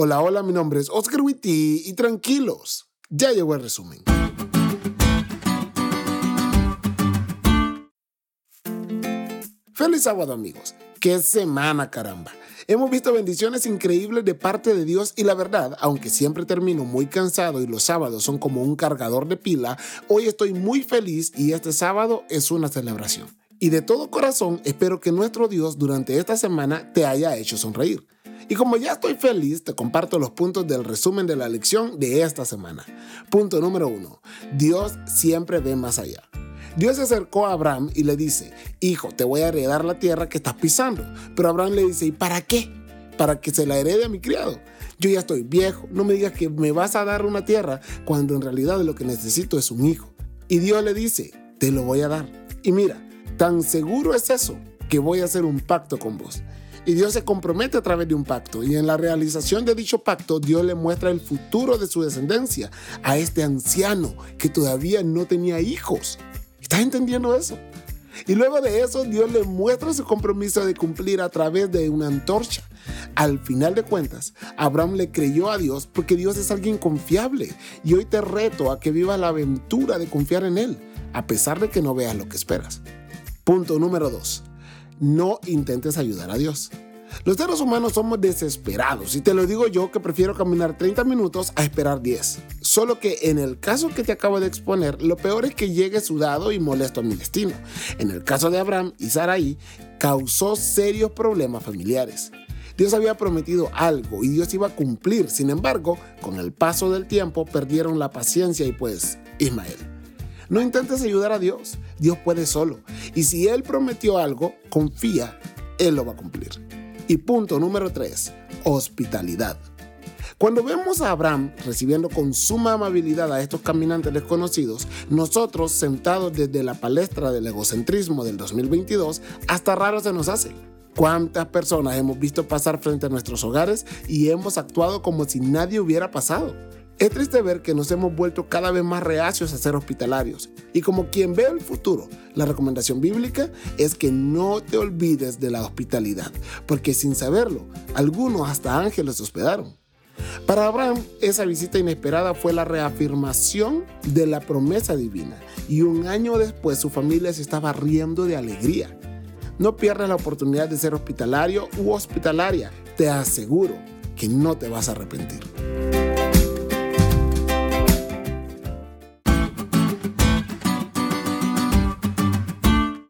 Hola, hola, mi nombre es Oscar Witty y tranquilos, ya llegó el resumen. Feliz sábado amigos, qué semana caramba. Hemos visto bendiciones increíbles de parte de Dios y la verdad, aunque siempre termino muy cansado y los sábados son como un cargador de pila, hoy estoy muy feliz y este sábado es una celebración. Y de todo corazón espero que nuestro Dios durante esta semana te haya hecho sonreír. Y como ya estoy feliz, te comparto los puntos del resumen de la lección de esta semana. Punto número uno. Dios siempre ve más allá. Dios se acercó a Abraham y le dice, hijo, te voy a heredar la tierra que estás pisando. Pero Abraham le dice, ¿y para qué? Para que se la herede a mi criado. Yo ya estoy viejo, no me digas que me vas a dar una tierra cuando en realidad lo que necesito es un hijo. Y Dios le dice, te lo voy a dar. Y mira, tan seguro es eso que voy a hacer un pacto con vos. Y Dios se compromete a través de un pacto. Y en la realización de dicho pacto, Dios le muestra el futuro de su descendencia a este anciano que todavía no tenía hijos. ¿Estás entendiendo eso? Y luego de eso, Dios le muestra su compromiso de cumplir a través de una antorcha. Al final de cuentas, Abraham le creyó a Dios porque Dios es alguien confiable. Y hoy te reto a que vivas la aventura de confiar en Él, a pesar de que no veas lo que esperas. Punto número 2. No intentes ayudar a Dios. Los seres humanos somos desesperados y te lo digo yo que prefiero caminar 30 minutos a esperar 10. Solo que en el caso que te acabo de exponer, lo peor es que llegue sudado y molesto a mi destino. En el caso de Abraham y Sarai, causó serios problemas familiares. Dios había prometido algo y Dios iba a cumplir. Sin embargo, con el paso del tiempo perdieron la paciencia y pues Ismael. No intentes ayudar a Dios. Dios puede solo. Y si Él prometió algo, confía, Él lo va a cumplir. Y punto número 3, hospitalidad. Cuando vemos a Abraham recibiendo con suma amabilidad a estos caminantes desconocidos, nosotros sentados desde la palestra del egocentrismo del 2022, hasta raro se nos hace. ¿Cuántas personas hemos visto pasar frente a nuestros hogares y hemos actuado como si nadie hubiera pasado? Es triste ver que nos hemos vuelto cada vez más reacios a ser hospitalarios. Y como quien ve el futuro, la recomendación bíblica es que no te olvides de la hospitalidad, porque sin saberlo, algunos hasta ángeles hospedaron. Para Abraham, esa visita inesperada fue la reafirmación de la promesa divina y un año después su familia se estaba riendo de alegría. No pierdas la oportunidad de ser hospitalario u hospitalaria. Te aseguro que no te vas a arrepentir.